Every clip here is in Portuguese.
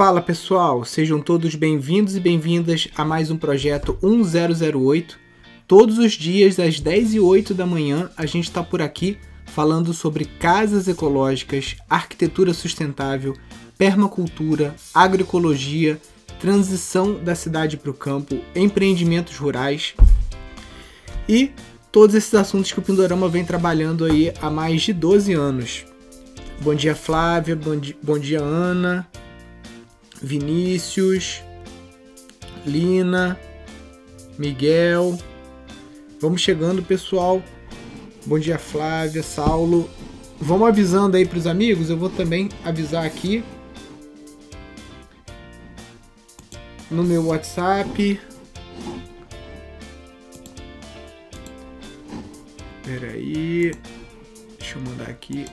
Fala pessoal, sejam todos bem-vindos e bem-vindas a mais um projeto 1008. Todos os dias, às 10 e 8 da manhã, a gente está por aqui falando sobre casas ecológicas, arquitetura sustentável, permacultura, agroecologia, transição da cidade para o campo, empreendimentos rurais e todos esses assuntos que o Pindorama vem trabalhando aí há mais de 12 anos. Bom dia, Flávia. Bom bom dia Ana. Vinícius. Lina. Miguel. Vamos chegando, pessoal. Bom dia, Flávia, Saulo. Vamos avisando aí para os amigos. Eu vou também avisar aqui no meu WhatsApp. Pera aí. Deixa eu mandar aqui.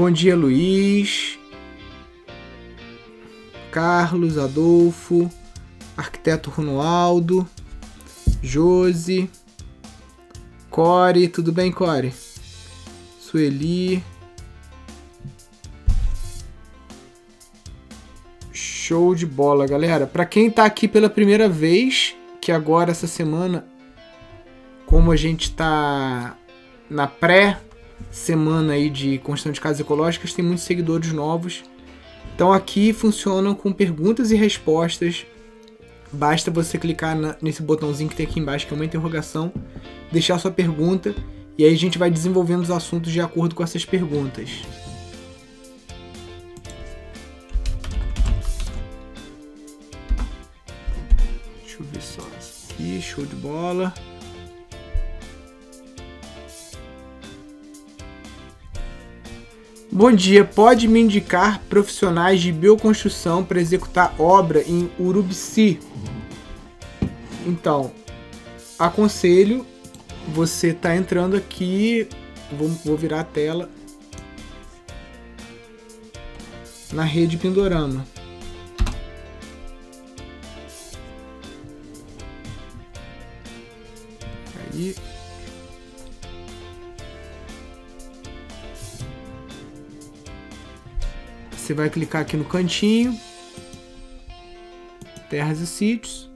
Bom dia, Luiz. Carlos, Adolfo, arquiteto Ronaldo, Josi, Core, tudo bem, Core? Sueli. Show de bola, galera. Para quem tá aqui pela primeira vez, que agora essa semana, como a gente tá na pré semana aí de construção de casas ecológicas, tem muitos seguidores novos. Então aqui funcionam com perguntas e respostas. Basta você clicar na, nesse botãozinho que tem aqui embaixo, que é uma interrogação, deixar sua pergunta e aí a gente vai desenvolvendo os assuntos de acordo com essas perguntas. Deixa eu ver só aqui, show de bola. Bom dia, pode me indicar profissionais de bioconstrução para executar obra em Urubici? Então, aconselho você tá entrando aqui, vou, vou virar a tela na rede Pindorama. Você vai clicar aqui no cantinho, terras e sítios.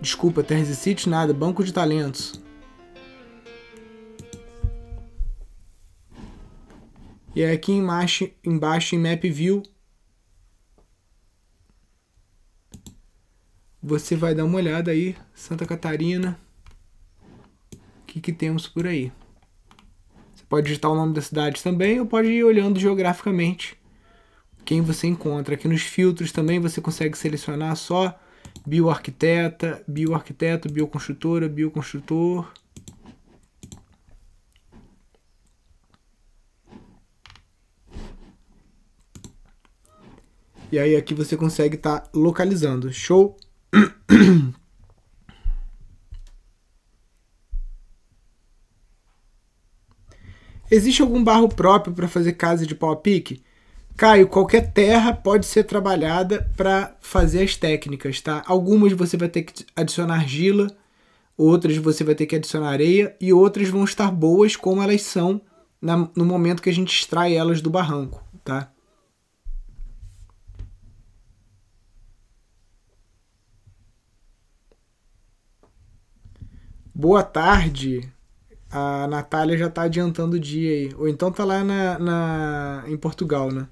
Desculpa, terras e sítios, nada, banco de talentos. E aí aqui embaixo, embaixo em Map View, você vai dar uma olhada aí, Santa Catarina que, que temos por aí. Você pode digitar o nome da cidade também ou pode ir olhando geograficamente quem você encontra. Aqui nos filtros também você consegue selecionar só bioarquiteta, bioarquiteto, bioconstrutora, bioconstrutor. E aí aqui você consegue estar tá localizando. Show? Existe algum barro próprio para fazer casa de pau a pique? Caio, qualquer terra pode ser trabalhada para fazer as técnicas, tá? Algumas você vai ter que adicionar argila, outras você vai ter que adicionar areia e outras vão estar boas como elas são na, no momento que a gente extrai elas do barranco, tá? Boa tarde a Natália já tá adiantando o dia aí. Ou então tá lá na, na, em Portugal, né?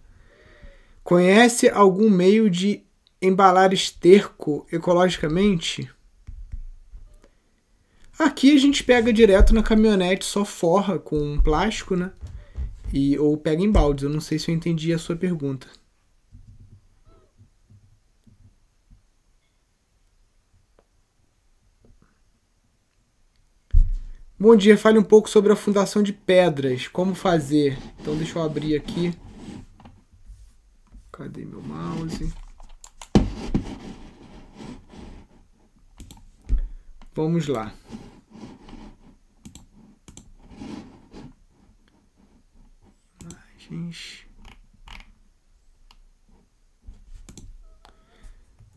Conhece algum meio de embalar esterco ecologicamente? Aqui a gente pega direto na caminhonete, só forra com plástico, né? E, ou pega em baldes. Eu não sei se eu entendi a sua pergunta. Bom dia, fale um pouco sobre a fundação de pedras, como fazer. Então deixa eu abrir aqui. Cadê meu mouse? Vamos lá.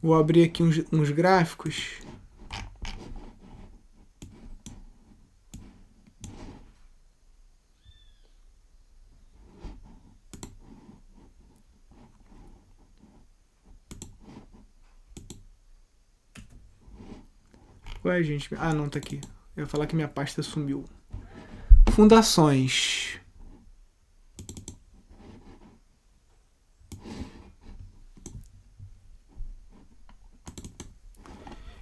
Vou abrir aqui uns, uns gráficos. Ué, gente. Ah, não, tá aqui. Eu ia falar que minha pasta sumiu. Fundações.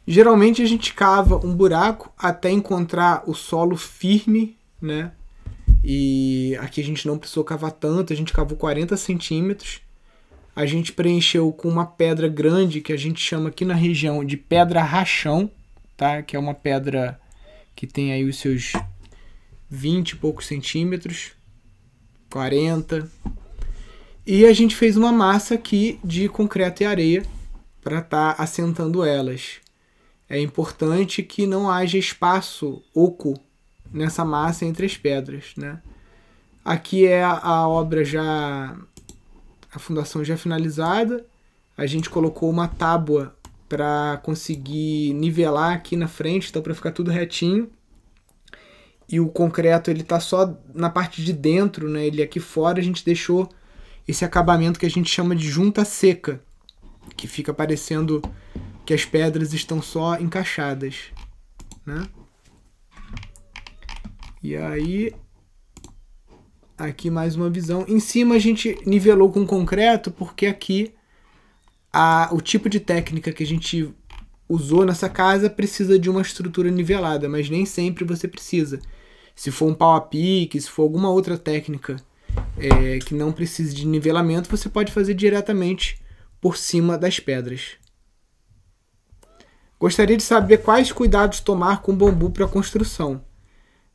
Geralmente a gente cava um buraco até encontrar o solo firme, né? E aqui a gente não precisou cavar tanto, a gente cavou 40 centímetros. A gente preencheu com uma pedra grande que a gente chama aqui na região de pedra rachão, tá? Que é uma pedra que tem aí os seus 20 e poucos centímetros, 40. E a gente fez uma massa aqui de concreto e areia para estar tá assentando elas é importante que não haja espaço oco nessa massa entre as pedras, né? Aqui é a, a obra já a fundação já finalizada. A gente colocou uma tábua para conseguir nivelar aqui na frente, então para ficar tudo retinho. E o concreto ele tá só na parte de dentro, né? Ele aqui fora a gente deixou esse acabamento que a gente chama de junta seca, que fica parecendo que as pedras estão só encaixadas, né? E aí aqui mais uma visão. Em cima a gente nivelou com concreto porque aqui a, o tipo de técnica que a gente usou nessa casa precisa de uma estrutura nivelada, mas nem sempre você precisa. Se for um pau a pique, se for alguma outra técnica é, que não precise de nivelamento, você pode fazer diretamente por cima das pedras. Gostaria de saber quais cuidados tomar com bambu para construção.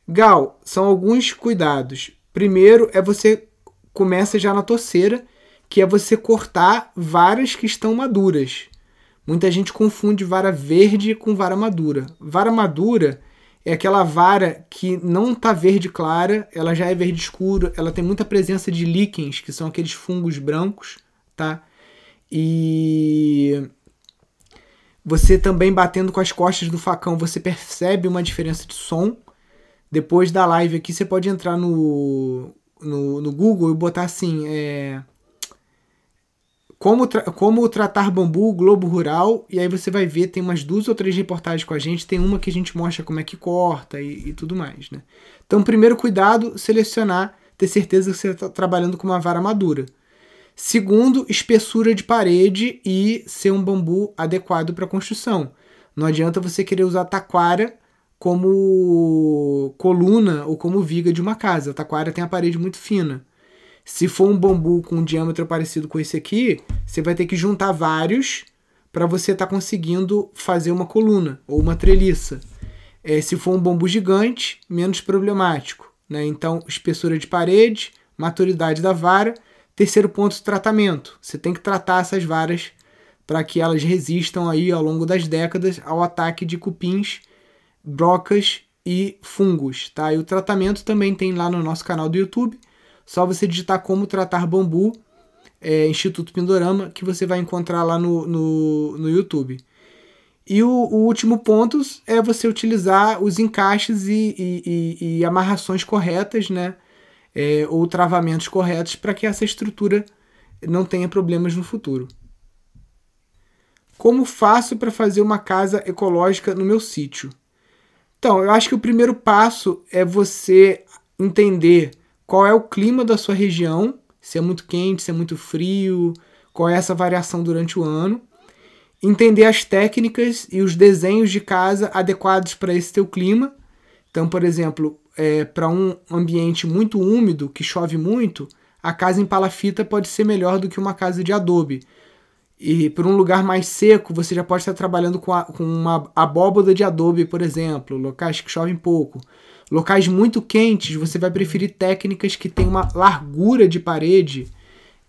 Gal, são alguns cuidados. Primeiro é você começa já na torceira, que é você cortar varas que estão maduras. Muita gente confunde vara verde com vara madura. Vara madura é aquela vara que não está verde clara, ela já é verde escuro, ela tem muita presença de líquens, que são aqueles fungos brancos, tá? E você também batendo com as costas do facão, você percebe uma diferença de som. Depois da live aqui, você pode entrar no, no, no Google e botar assim: é, como, tra como tratar bambu, Globo Rural. E aí você vai ver, tem umas duas ou três reportagens com a gente. Tem uma que a gente mostra como é que corta e, e tudo mais. Né? Então, primeiro cuidado, selecionar, ter certeza que você está trabalhando com uma vara madura. Segundo, espessura de parede e ser um bambu adequado para construção. Não adianta você querer usar taquara como coluna ou como viga de uma casa. A taquara tem a parede muito fina. Se for um bambu com um diâmetro parecido com esse aqui, você vai ter que juntar vários para você estar tá conseguindo fazer uma coluna ou uma treliça. É, se for um bambu gigante, menos problemático. Né? Então, espessura de parede, maturidade da vara Terceiro ponto, tratamento. Você tem que tratar essas varas para que elas resistam aí ao longo das décadas ao ataque de cupins, brocas e fungos, tá? E o tratamento também tem lá no nosso canal do YouTube. Só você digitar como tratar bambu, é, Instituto Pindorama, que você vai encontrar lá no, no, no YouTube. E o, o, último ponto é você utilizar os encaixes e, e, e, e amarrações corretas, né? é, ou travamentos corretos para que essa estrutura não tenha problemas no futuro. Como faço para fazer uma casa ecológica no meu sítio? Então, eu acho que o primeiro passo é você entender qual é o clima da sua região, se é muito quente, se é muito frio, qual é essa variação durante o ano. Entender as técnicas e os desenhos de casa adequados para esse teu clima. Então, por exemplo, é, para um ambiente muito úmido, que chove muito, a casa em palafita pode ser melhor do que uma casa de adobe. E para um lugar mais seco, você já pode estar trabalhando com, a, com uma abóboda de adobe, por exemplo, locais que chovem pouco. Locais muito quentes, você vai preferir técnicas que têm uma largura de parede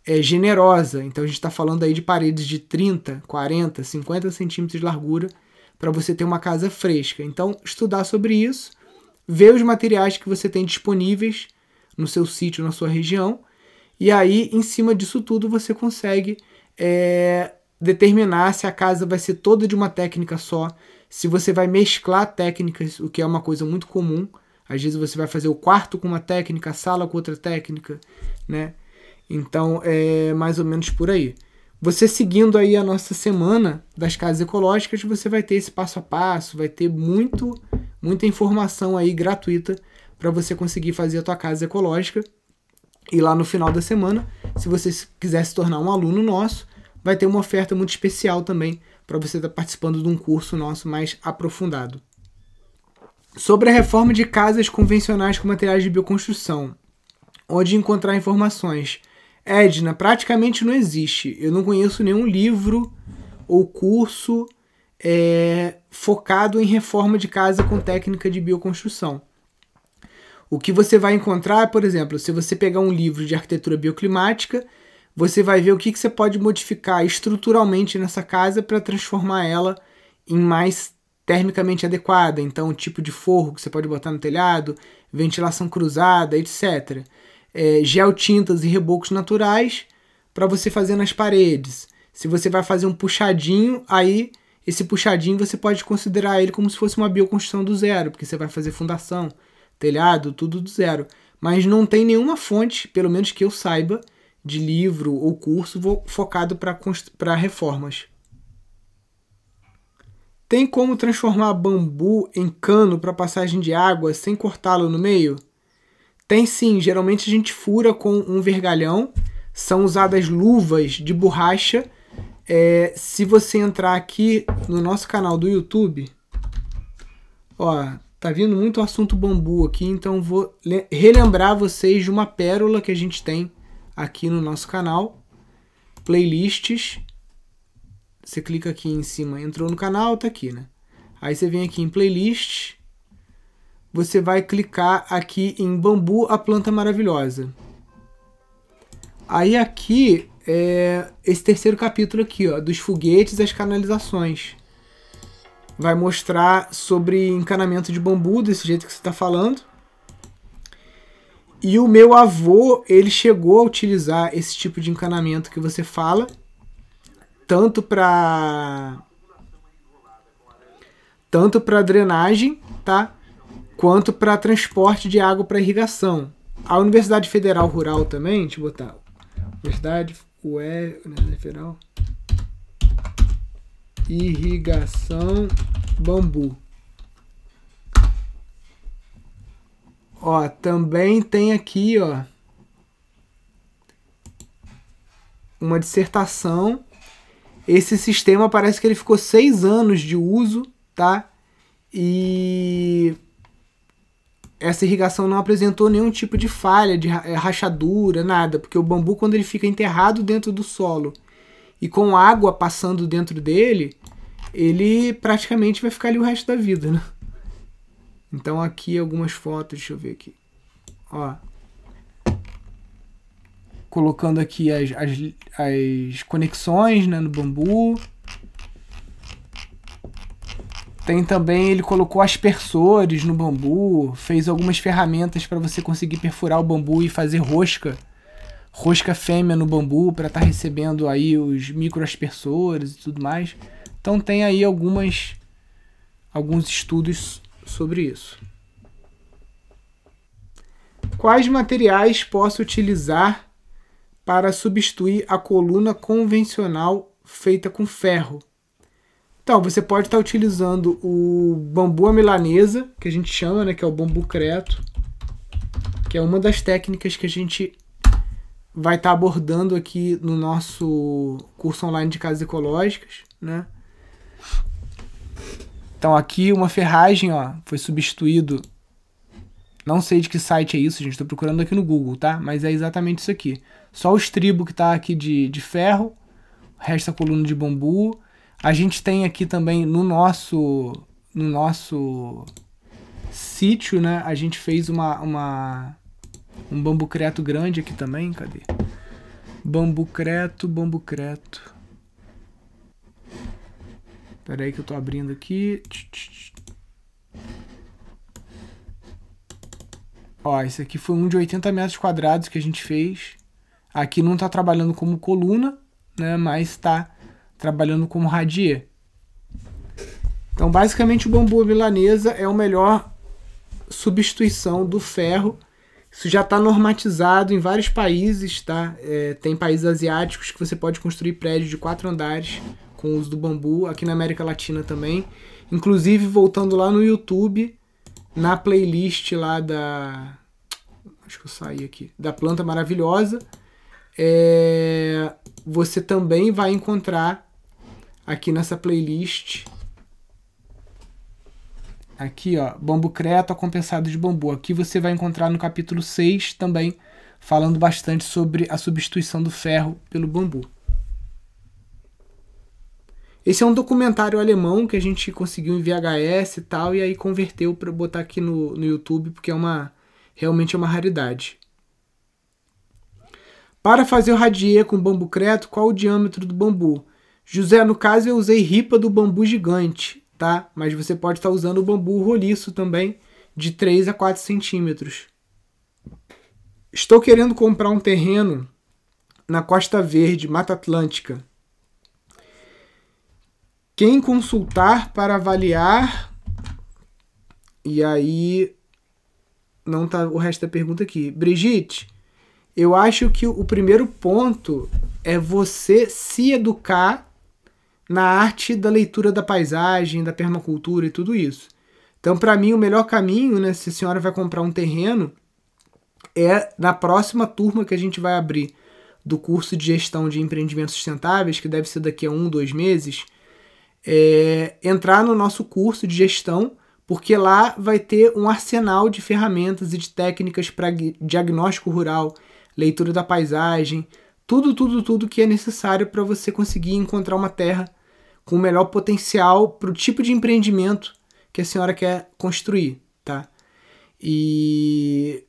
é, generosa. Então a gente está falando aí de paredes de 30, 40, 50 centímetros de largura para você ter uma casa fresca. Então, estudar sobre isso ver os materiais que você tem disponíveis no seu sítio, na sua região, e aí, em cima disso tudo, você consegue é, determinar se a casa vai ser toda de uma técnica só, se você vai mesclar técnicas, o que é uma coisa muito comum. Às vezes você vai fazer o quarto com uma técnica, a sala com outra técnica, né? Então é mais ou menos por aí. Você seguindo aí a nossa semana das casas ecológicas, você vai ter esse passo a passo, vai ter muito, muita informação aí gratuita para você conseguir fazer a tua casa ecológica. E lá no final da semana, se você quiser se tornar um aluno nosso, vai ter uma oferta muito especial também para você estar tá participando de um curso nosso mais aprofundado. Sobre a reforma de casas convencionais com materiais de bioconstrução, onde encontrar informações Edna, praticamente não existe. Eu não conheço nenhum livro ou curso é, focado em reforma de casa com técnica de bioconstrução. O que você vai encontrar, por exemplo, se você pegar um livro de arquitetura bioclimática, você vai ver o que, que você pode modificar estruturalmente nessa casa para transformar ela em mais termicamente adequada. Então, o tipo de forro que você pode botar no telhado, ventilação cruzada, etc é, geotintas e rebocos naturais para você fazer nas paredes. Se você vai fazer um puxadinho, aí esse puxadinho você pode considerar ele como se fosse uma bioconstrução do zero, porque você vai fazer fundação, telhado, tudo do zero. Mas não tem nenhuma fonte, pelo menos que eu saiba, de livro ou curso focado para reformas. Tem como transformar bambu em cano para passagem de água sem cortá-lo no meio? Tem sim, geralmente a gente fura com um vergalhão. São usadas luvas de borracha. É, se você entrar aqui no nosso canal do YouTube, ó, tá vindo muito assunto bambu aqui, então vou relembrar vocês de uma pérola que a gente tem aqui no nosso canal, playlists. Você clica aqui em cima, entrou no canal, tá aqui, né? Aí você vem aqui em playlists você vai clicar aqui em Bambu, a planta maravilhosa. Aí aqui é esse terceiro capítulo aqui, ó, dos foguetes às canalizações. Vai mostrar sobre encanamento de bambu, desse jeito que você está falando. E o meu avô, ele chegou a utilizar esse tipo de encanamento que você fala, tanto para tanto para drenagem, tá? quanto para transporte de água para irrigação. A Universidade Federal Rural também, deixa eu botar. Universidade UE, Universidade Federal. Irrigação bambu. Ó, também tem aqui, ó, uma dissertação. Esse sistema parece que ele ficou seis anos de uso, tá? E essa irrigação não apresentou nenhum tipo de falha, de eh, rachadura, nada, porque o bambu, quando ele fica enterrado dentro do solo e com água passando dentro dele, ele praticamente vai ficar ali o resto da vida, né? Então aqui algumas fotos, deixa eu ver aqui. Ó. Colocando aqui as, as, as conexões né, no bambu. Tem também, ele colocou aspersores no bambu, fez algumas ferramentas para você conseguir perfurar o bambu e fazer rosca, rosca fêmea no bambu para estar tá recebendo aí os microaspersores e tudo mais. Então tem aí algumas alguns estudos sobre isso. Quais materiais posso utilizar para substituir a coluna convencional feita com ferro? Então, você pode estar utilizando o bambu à milanesa, que a gente chama, né, que é o bambu creto, que é uma das técnicas que a gente vai estar abordando aqui no nosso curso online de casas ecológicas, né? Então aqui uma ferragem, ó, foi substituído. Não sei de que site é isso, gente. Estou procurando aqui no Google, tá? Mas é exatamente isso aqui. Só o estribo que está aqui de, de ferro, o resto da coluna de bambu a gente tem aqui também no nosso no nosso sítio, né? A gente fez uma, uma um bambu creto grande aqui também, cadê? Bambu creto, bambu creto. Espera aí que eu tô abrindo aqui. Ó, esse aqui foi um de 80 metros quadrados que a gente fez. Aqui não tá trabalhando como coluna, né? Mas tá trabalhando como radier. Então, basicamente, o bambu milanesa é a melhor substituição do ferro. Isso já está normatizado em vários países, tá? É, tem países asiáticos que você pode construir prédios de quatro andares com o uso do bambu, aqui na América Latina também. Inclusive, voltando lá no YouTube, na playlist lá da. Acho que eu saí aqui. Da planta maravilhosa. É, você também vai encontrar aqui nessa playlist Aqui, ó, bambu creto compensado de bambu. Aqui você vai encontrar no capítulo 6 também, falando bastante sobre a substituição do ferro pelo bambu. Esse é um documentário alemão que a gente conseguiu em VHS e tal, e aí converteu para botar aqui no, no YouTube, porque é uma realmente é uma raridade. Para fazer o radier com bambu creto, qual o diâmetro do bambu? José, no caso eu usei ripa do bambu gigante tá? Mas você pode estar usando o bambu roliço também, de 3 a 4 centímetros. Estou querendo comprar um terreno na Costa Verde, Mata Atlântica. Quem consultar para avaliar. E aí. Não tá o resto da pergunta aqui. Brigitte, eu acho que o primeiro ponto é você se educar na arte da leitura da paisagem, da permacultura e tudo isso. Então, para mim, o melhor caminho, né, se a senhora vai comprar um terreno, é na próxima turma que a gente vai abrir do curso de gestão de empreendimentos sustentáveis, que deve ser daqui a um, dois meses, é entrar no nosso curso de gestão, porque lá vai ter um arsenal de ferramentas e de técnicas para diagnóstico rural, leitura da paisagem, tudo, tudo, tudo que é necessário para você conseguir encontrar uma terra com o melhor potencial para o tipo de empreendimento que a senhora quer construir, tá? E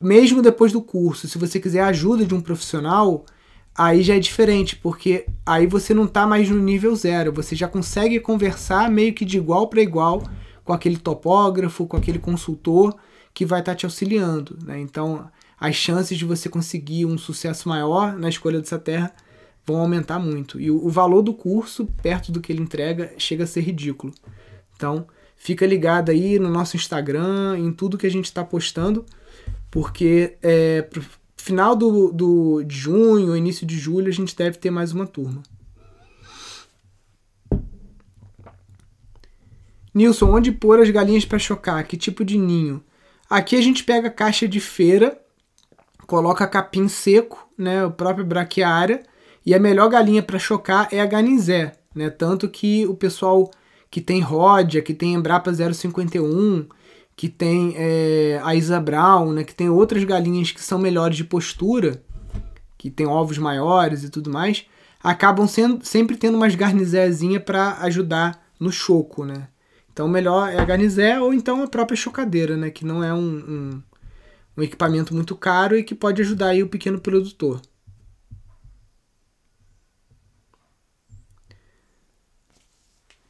mesmo depois do curso, se você quiser a ajuda de um profissional, aí já é diferente, porque aí você não está mais no nível zero, você já consegue conversar meio que de igual para igual com aquele topógrafo, com aquele consultor que vai estar tá te auxiliando, né? Então, as chances de você conseguir um sucesso maior na escolha dessa terra vão aumentar muito. E o, o valor do curso, perto do que ele entrega, chega a ser ridículo. Então, fica ligado aí no nosso Instagram, em tudo que a gente está postando, porque é, pro final do, do, de junho, início de julho, a gente deve ter mais uma turma. Nilson, onde pôr as galinhas para chocar? Que tipo de ninho? Aqui a gente pega caixa de feira, coloca capim seco, né, o próprio braquiária, e a melhor galinha para chocar é a ganizé, né? Tanto que o pessoal que tem Ródia, que tem Embrapa 051, que tem é, a Isa Brown, né? Que tem outras galinhas que são melhores de postura, que tem ovos maiores e tudo mais, acabam sendo, sempre tendo umas garnizézinha para ajudar no choco, né? Então melhor é a garnizé ou então a própria chocadeira, né? Que não é um, um, um equipamento muito caro e que pode ajudar aí o pequeno produtor.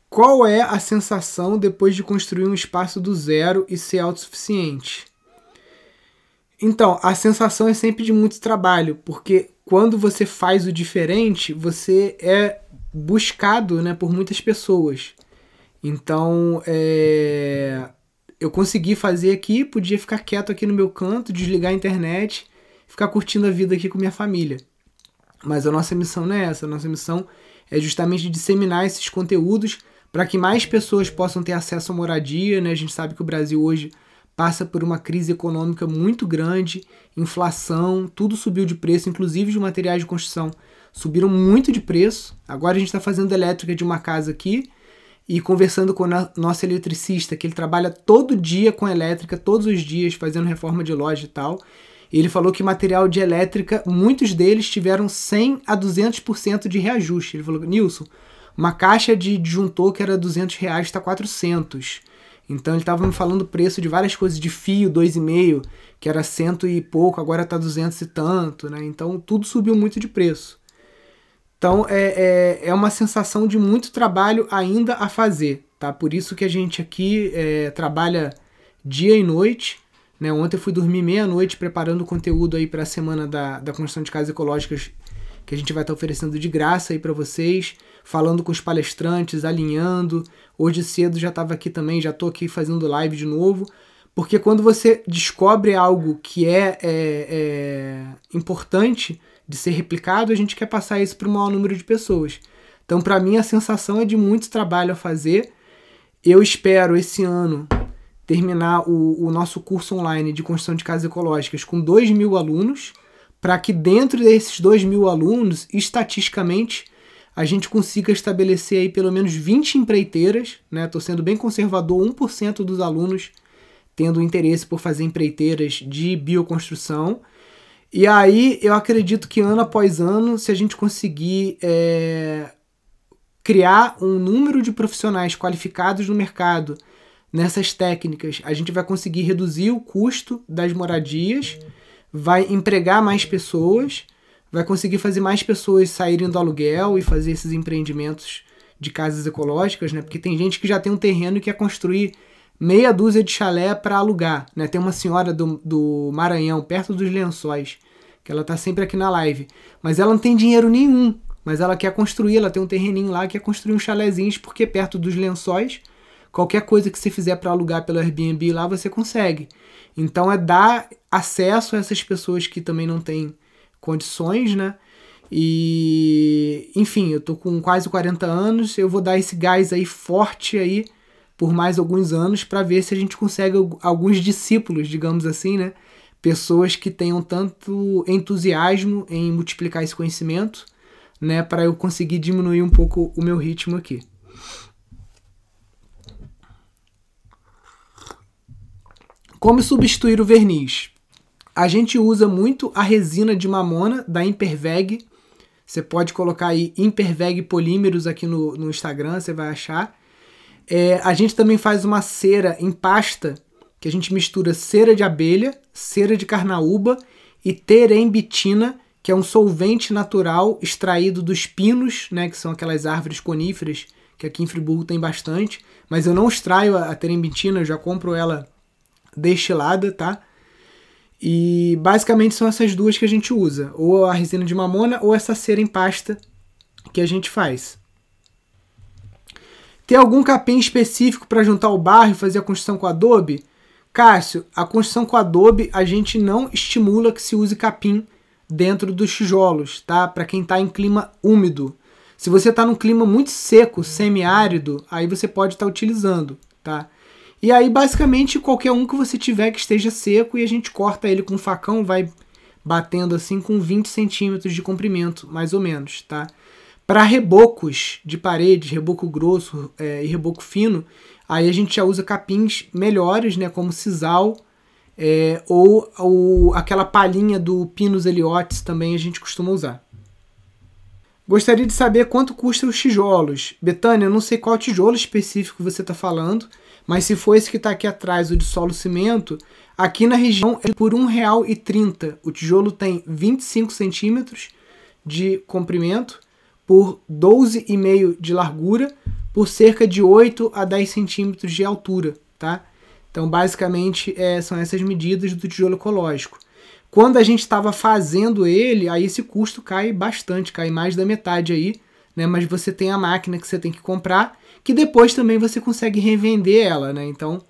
Qual é a sensação depois de construir um espaço do zero e ser autossuficiente? Então, a sensação é sempre de muito trabalho, porque quando você faz o diferente, você é buscado né, por muitas pessoas. Então, é... eu consegui fazer aqui, podia ficar quieto aqui no meu canto, desligar a internet, ficar curtindo a vida aqui com minha família. Mas a nossa missão não é essa, a nossa missão é justamente disseminar esses conteúdos para que mais pessoas possam ter acesso à moradia. Né? A gente sabe que o Brasil hoje passa por uma crise econômica muito grande, inflação, tudo subiu de preço, inclusive de materiais de construção subiram muito de preço. Agora a gente está fazendo elétrica de uma casa aqui e conversando com o nosso eletricista, que ele trabalha todo dia com elétrica, todos os dias, fazendo reforma de loja e tal. Ele falou que material de elétrica, muitos deles tiveram 100 a 200% de reajuste. Ele falou, Nilson, uma caixa de disjuntor que era 200 reais está 400. Então ele estava me falando o preço de várias coisas, de fio 2,5, que era cento e pouco, agora está 200 e tanto, né? Então tudo subiu muito de preço. Então é, é, é uma sensação de muito trabalho ainda a fazer, tá? Por isso que a gente aqui é, trabalha dia e noite. Né? Ontem eu fui dormir meia-noite preparando o conteúdo aí para a semana da, da construção de casas ecológicas que a gente vai estar oferecendo de graça aí para vocês, falando com os palestrantes, alinhando. Hoje cedo já estava aqui também, já estou aqui fazendo live de novo. Porque quando você descobre algo que é, é, é importante de ser replicado, a gente quer passar isso para o maior número de pessoas. Então, para mim, a sensação é de muito trabalho a fazer. Eu espero esse ano terminar o, o nosso curso online de construção de casas ecológicas com 2 mil alunos, para que dentro desses 2 mil alunos, estatisticamente, a gente consiga estabelecer aí pelo menos 20 empreiteiras, né? Estou sendo bem conservador, 1% dos alunos tendo interesse por fazer empreiteiras de bioconstrução. E aí eu acredito que ano após ano, se a gente conseguir é, criar um número de profissionais qualificados no mercado nessas técnicas, a gente vai conseguir reduzir o custo das moradias, vai empregar mais pessoas, vai conseguir fazer mais pessoas saírem do aluguel e fazer esses empreendimentos de casas ecológicas, né? Porque tem gente que já tem um terreno e quer construir meia dúzia de chalé para alugar, né? Tem uma senhora do, do Maranhão, perto dos Lençóis, que ela tá sempre aqui na live, mas ela não tem dinheiro nenhum, mas ela quer construir, ela tem um terreninho lá, quer construir um chalézinho, porque perto dos Lençóis Qualquer coisa que você fizer para alugar pelo Airbnb lá, você consegue. Então é dar acesso a essas pessoas que também não têm condições, né? E, enfim, eu tô com quase 40 anos, eu vou dar esse gás aí forte aí por mais alguns anos para ver se a gente consegue alguns discípulos, digamos assim, né? Pessoas que tenham tanto entusiasmo em multiplicar esse conhecimento, né, para eu conseguir diminuir um pouco o meu ritmo aqui. Como substituir o verniz? A gente usa muito a resina de mamona da Imperveg. Você pode colocar aí Imperveg Polímeros aqui no, no Instagram, você vai achar. É, a gente também faz uma cera em pasta, que a gente mistura cera de abelha, cera de carnaúba e terembitina, que é um solvente natural extraído dos pinos, né, que são aquelas árvores coníferas que aqui em Friburgo tem bastante. Mas eu não extraio a terembitina, eu já compro ela destilada, tá? E basicamente são essas duas que a gente usa, ou a resina de mamona ou essa cera em pasta que a gente faz. Tem algum capim específico para juntar o barro e fazer a construção com adobe? Cássio, a construção com adobe a gente não estimula que se use capim dentro dos tijolos, tá? Para quem está em clima úmido. Se você está num clima muito seco, semiárido, aí você pode estar tá utilizando, tá? E aí, basicamente, qualquer um que você tiver que esteja seco e a gente corta ele com um facão, vai batendo assim com 20 centímetros de comprimento, mais ou menos, tá? Para rebocos de parede, reboco grosso é, e reboco fino, aí a gente já usa capins melhores, né, como sisal é, ou, ou aquela palhinha do Pinus eliotis também a gente costuma usar. Gostaria de saber quanto custam os tijolos. Betânia, eu não sei qual tijolo específico você está falando, mas se for esse que está aqui atrás, o de solo cimento, aqui na região é por R$ 1,30. O tijolo tem 25 centímetros de comprimento por 12,5 de largura por cerca de 8 a 10 centímetros de altura, tá? Então, basicamente, é, são essas medidas do tijolo ecológico. Quando a gente estava fazendo ele, aí esse custo cai bastante, cai mais da metade aí, né? Mas você tem a máquina que você tem que comprar que depois também você consegue revender ela, né? Então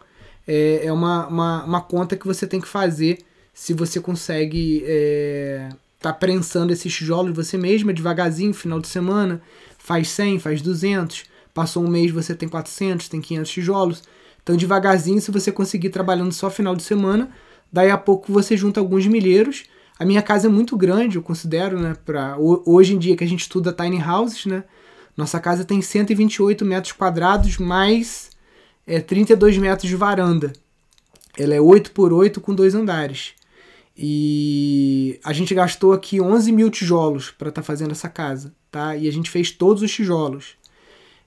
é, é uma, uma, uma, conta que você tem que fazer se você consegue é, tá prensando esses tijolos você mesma devagarzinho, final de semana, faz 100, faz 200, passou um mês você tem 400, tem 500 tijolos. Então devagarzinho, se você conseguir trabalhando só final de semana, daí a pouco você junta alguns milheiros. A minha casa é muito grande, eu considero, né? Pra, hoje em dia que a gente estuda tiny houses, né? Nossa casa tem 128 metros quadrados, mais é, 32 metros de varanda. Ela é 8 por 8 com dois andares. E a gente gastou aqui 11 mil tijolos para estar tá fazendo essa casa, tá? E a gente fez todos os tijolos.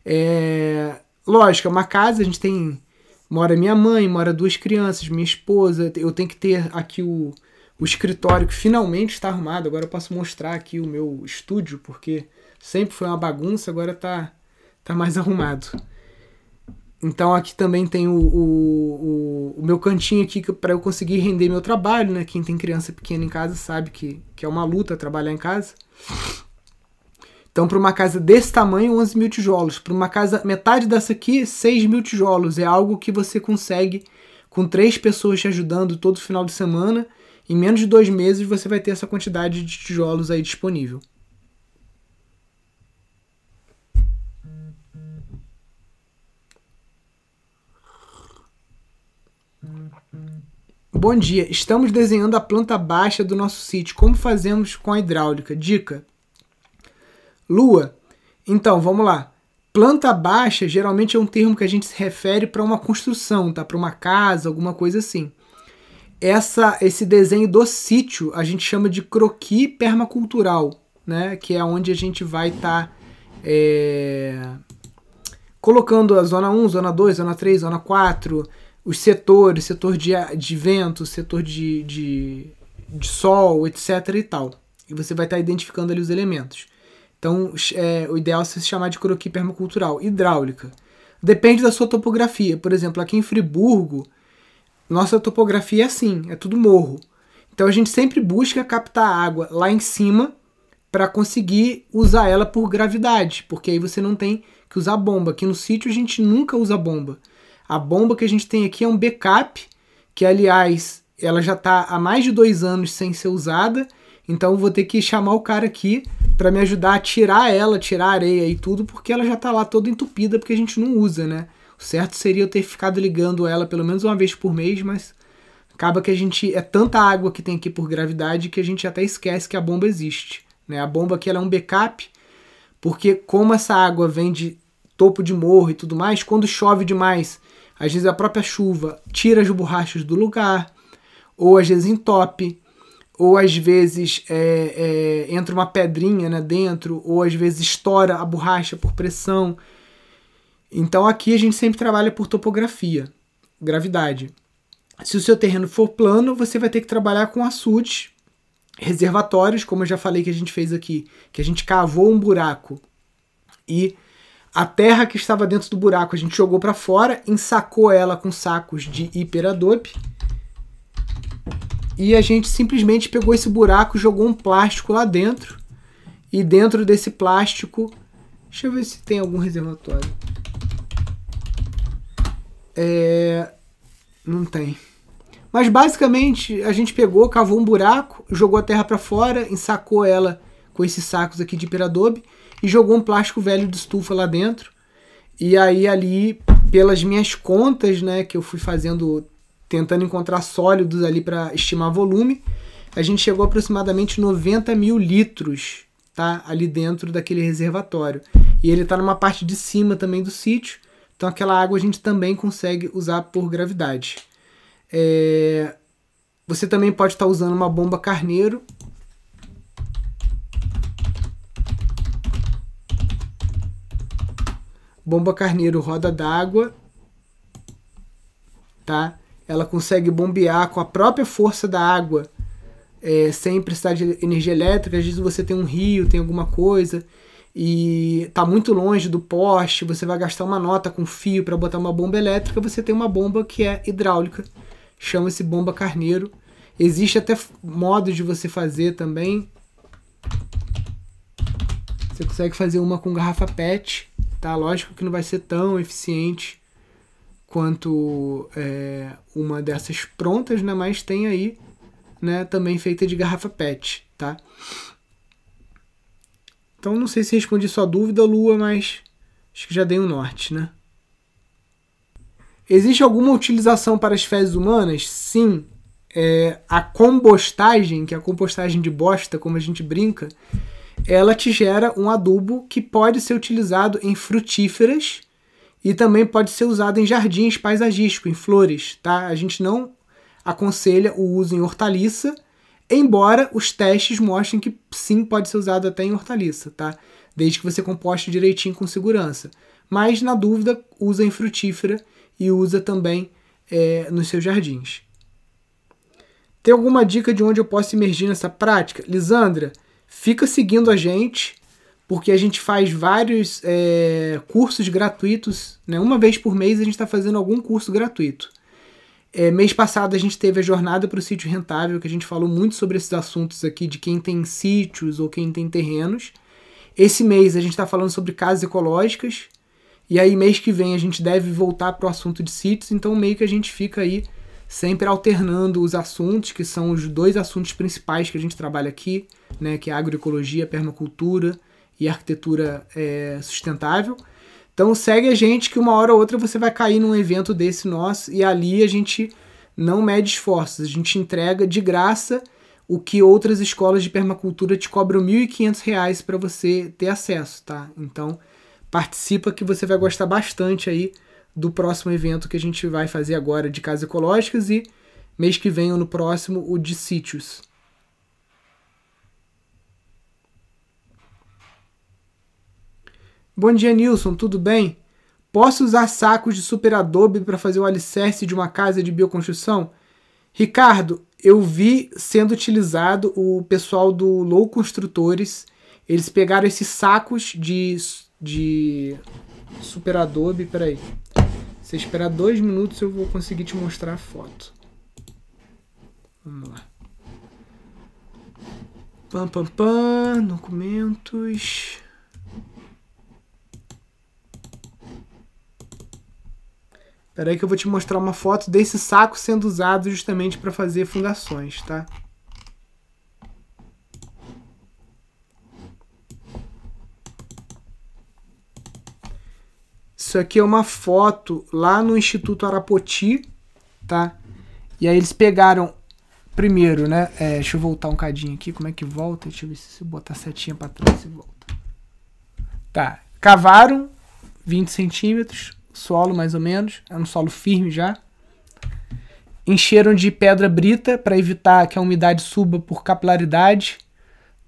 É... Lógico, é uma casa, a gente tem... Mora minha mãe, mora duas crianças, minha esposa. Eu tenho que ter aqui o, o escritório que finalmente está arrumado. Agora eu posso mostrar aqui o meu estúdio, porque Sempre foi uma bagunça, agora tá, tá mais arrumado. Então aqui também tem o, o, o, meu cantinho aqui para eu conseguir render meu trabalho, né? Quem tem criança pequena em casa sabe que, que é uma luta trabalhar em casa. Então, para uma casa desse tamanho, 11 mil tijolos. Para uma casa metade dessa aqui, 6 mil tijolos. É algo que você consegue com três pessoas te ajudando todo final de semana. Em menos de dois meses, você vai ter essa quantidade de tijolos aí disponível. Bom dia, estamos desenhando a planta baixa do nosso sítio. Como fazemos com a hidráulica? Dica: Lua. Então, vamos lá. Planta baixa geralmente é um termo que a gente se refere para uma construção, tá? Para uma casa, alguma coisa assim. Essa, esse desenho do sítio a gente chama de croqui permacultural, né? Que é onde a gente vai estar tá, é... colocando a zona 1, zona 2, zona 3, zona 4, os setores, setor de, de vento, setor de, de, de sol, etc e tal. E você vai estar identificando ali os elementos. Então, é, o ideal é se chamar de croqui permacultural. Hidráulica. Depende da sua topografia. Por exemplo, aqui em Friburgo, nossa topografia é assim, é tudo morro. Então a gente sempre busca captar água lá em cima para conseguir usar ela por gravidade, porque aí você não tem que usar bomba. Aqui no sítio a gente nunca usa bomba. A bomba que a gente tem aqui é um backup, que aliás ela já está há mais de dois anos sem ser usada, então vou ter que chamar o cara aqui para me ajudar a tirar ela, tirar a areia e tudo, porque ela já está lá toda entupida porque a gente não usa, né? O certo seria eu ter ficado ligando ela pelo menos uma vez por mês, mas acaba que a gente é tanta água que tem aqui por gravidade que a gente até esquece que a bomba existe, né? A bomba aqui ela é um backup, porque como essa água vem de topo de morro e tudo mais, quando chove demais às vezes a própria chuva tira as borrachas do lugar, ou às vezes entope, ou às vezes é, é, entra uma pedrinha né, dentro, ou às vezes estoura a borracha por pressão. Então aqui a gente sempre trabalha por topografia, gravidade. Se o seu terreno for plano, você vai ter que trabalhar com açudes, reservatórios, como eu já falei que a gente fez aqui, que a gente cavou um buraco e a terra que estava dentro do buraco a gente jogou para fora, ensacou ela com sacos de hiperadobe. E a gente simplesmente pegou esse buraco, jogou um plástico lá dentro. E dentro desse plástico, deixa eu ver se tem algum reservatório. É, não tem. Mas basicamente a gente pegou, cavou um buraco, jogou a terra para fora, ensacou ela com esses sacos aqui de hiperadobe e jogou um plástico velho de estufa lá dentro. E aí ali, pelas minhas contas, né, que eu fui fazendo, tentando encontrar sólidos ali para estimar volume, a gente chegou a aproximadamente 90 mil litros, tá, ali dentro daquele reservatório. E ele está numa parte de cima também do sítio, então aquela água a gente também consegue usar por gravidade. É... Você também pode estar tá usando uma bomba carneiro Bomba Carneiro roda d'água, tá? Ela consegue bombear com a própria força da água, é, sem precisar de energia elétrica. Às vezes você tem um rio, tem alguma coisa e está muito longe do poste, você vai gastar uma nota com fio para botar uma bomba elétrica, você tem uma bomba que é hidráulica, chama-se bomba carneiro. Existe até modo de você fazer também. Você consegue fazer uma com garrafa PET, Tá? Lógico que não vai ser tão eficiente quanto é, uma dessas prontas, né? mas tem aí né, também feita de garrafa PET. Tá? Então não sei se respondi sua dúvida, Lua, mas acho que já dei um norte, né? Existe alguma utilização para as fezes humanas? Sim. É, a compostagem, que é a compostagem de bosta, como a gente brinca, ela te gera um adubo que pode ser utilizado em frutíferas e também pode ser usado em jardins paisagísticos, em flores, tá? A gente não aconselha o uso em hortaliça, embora os testes mostrem que sim pode ser usado até em hortaliça, tá? Desde que você composte direitinho com segurança. Mas na dúvida, usa em frutífera e usa também é, nos seus jardins. Tem alguma dica de onde eu posso emergir nessa prática? Lisandra, Fica seguindo a gente, porque a gente faz vários é, cursos gratuitos. Né? Uma vez por mês a gente está fazendo algum curso gratuito. É, mês passado a gente teve a jornada para o sítio rentável, que a gente falou muito sobre esses assuntos aqui de quem tem sítios ou quem tem terrenos. Esse mês a gente está falando sobre casas ecológicas. E aí, mês que vem, a gente deve voltar para o assunto de sítios. Então, meio que a gente fica aí sempre alternando os assuntos, que são os dois assuntos principais que a gente trabalha aqui, né? Que é agroecologia, permacultura e arquitetura é, sustentável. Então segue a gente que uma hora ou outra você vai cair num evento desse nosso e ali a gente não mede esforços, a gente entrega de graça o que outras escolas de permacultura te cobram R$ 1.500 para você ter acesso, tá? Então participa que você vai gostar bastante aí do próximo evento que a gente vai fazer agora de casas ecológicas e mês que vem ou no próximo o de sítios. Bom dia, Nilson, tudo bem? Posso usar sacos de super adobe para fazer o alicerce de uma casa de bioconstrução? Ricardo, eu vi sendo utilizado o pessoal do Low Construtores. Eles pegaram esses sacos de, de super adobe. Peraí. Se esperar dois minutos, eu vou conseguir te mostrar a foto. Vamos lá. Pam, pam, pam. Documentos. Espera aí que eu vou te mostrar uma foto desse saco sendo usado justamente para fazer fundações, tá? Isso aqui é uma foto lá no Instituto Arapoti, tá? E aí eles pegaram primeiro, né? É, deixa eu voltar um cadinho aqui. Como é que volta? Deixa eu ver se eu botar a setinha para trás se volta. Tá. Cavaram 20 centímetros solo mais ou menos, é um solo firme já. Encheram de pedra brita para evitar que a umidade suba por capilaridade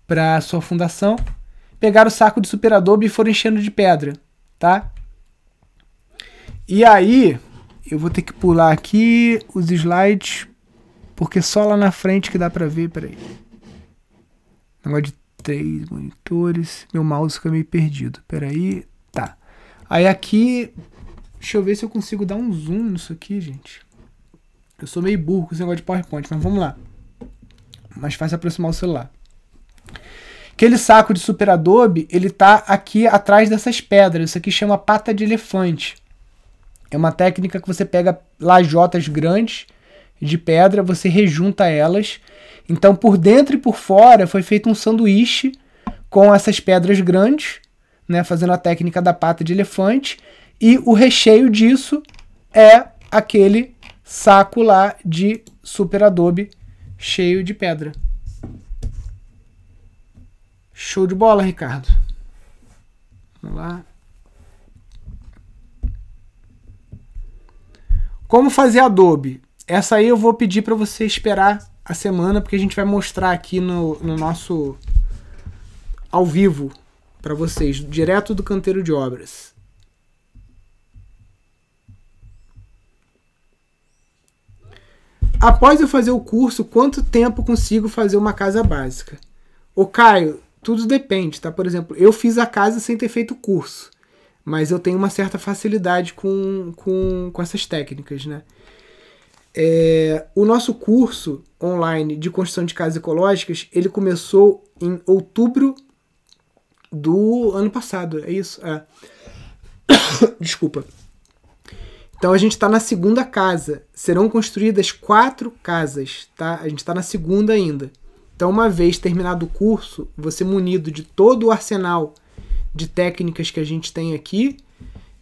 para sua fundação. Pegaram o saco de super adobe e foram enchendo de pedra, tá? E aí, eu vou ter que pular aqui os slides, porque só lá na frente que dá para ver, peraí. Negócio de três monitores, meu mouse fica meio perdido. Peraí, tá. Aí aqui Deixa eu ver se eu consigo dar um zoom nisso aqui, gente. Eu sou meio burro com esse negócio de PowerPoint, mas vamos lá. Mais fácil aproximar o celular. Aquele saco de Super Adobe, ele tá aqui atrás dessas pedras. Isso aqui chama pata de elefante. É uma técnica que você pega lajotas grandes de pedra, você rejunta elas. Então, por dentro e por fora, foi feito um sanduíche com essas pedras grandes, né, fazendo a técnica da pata de elefante. E o recheio disso é aquele saco lá de Super Adobe cheio de pedra. Show de bola, Ricardo. Vamos lá. Como fazer Adobe? Essa aí eu vou pedir para você esperar a semana, porque a gente vai mostrar aqui no, no nosso ao vivo para vocês, direto do canteiro de obras. Após eu fazer o curso, quanto tempo consigo fazer uma casa básica? O Caio, tudo depende, tá? Por exemplo, eu fiz a casa sem ter feito o curso, mas eu tenho uma certa facilidade com, com, com essas técnicas, né? É, o nosso curso online de construção de casas ecológicas, ele começou em outubro do ano passado, é isso? É. Desculpa. Então a gente está na segunda casa. Serão construídas quatro casas, tá? A gente está na segunda ainda. Então, uma vez terminado o curso, você munido de todo o arsenal de técnicas que a gente tem aqui,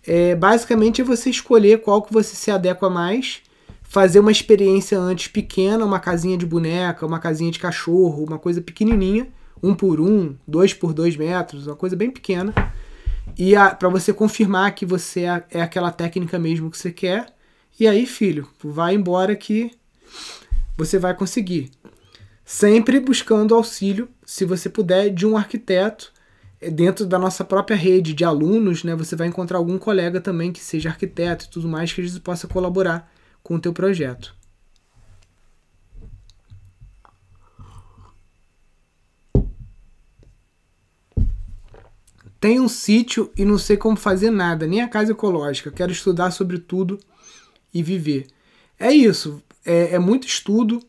é, basicamente é você escolher qual que você se adequa mais, fazer uma experiência antes pequena, uma casinha de boneca, uma casinha de cachorro, uma coisa pequenininha, um por um, dois por dois metros, uma coisa bem pequena e para você confirmar que você é, é aquela técnica mesmo que você quer. E aí, filho, vai embora que você vai conseguir. Sempre buscando auxílio, se você puder, de um arquiteto. É, dentro da nossa própria rede de alunos, né, você vai encontrar algum colega também que seja arquiteto e tudo mais que gente possa colaborar com o teu projeto. Tenho um sítio e não sei como fazer nada, nem a casa ecológica. Quero estudar sobre tudo e viver. É isso. É, é muito estudo,